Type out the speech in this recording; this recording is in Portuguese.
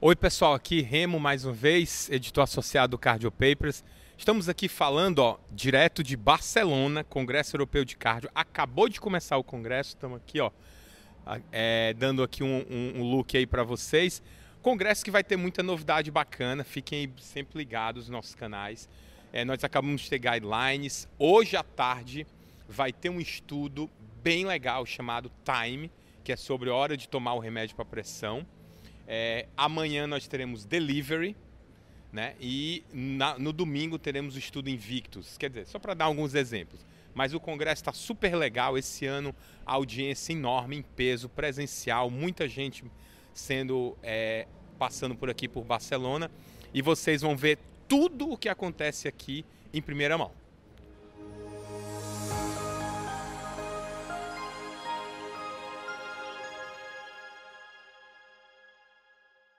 Oi pessoal, aqui Remo mais uma vez, editor associado do Cardio Papers. Estamos aqui falando, ó, direto de Barcelona, Congresso Europeu de Cardio. Acabou de começar o congresso, estamos aqui, ó, é, dando aqui um, um, um look aí para vocês. Congresso que vai ter muita novidade bacana, fiquem sempre ligados nos nossos canais. É, nós acabamos de ter guidelines. Hoje à tarde vai ter um estudo bem legal chamado Time, que é sobre a hora de tomar o remédio para pressão. É, amanhã nós teremos Delivery, né? E na, no domingo teremos o estudo Invictus. Quer dizer, só para dar alguns exemplos. Mas o congresso está super legal. Esse ano, audiência enorme, em peso, presencial, muita gente sendo é, passando por aqui por Barcelona. E vocês vão ver tudo o que acontece aqui em primeira mão.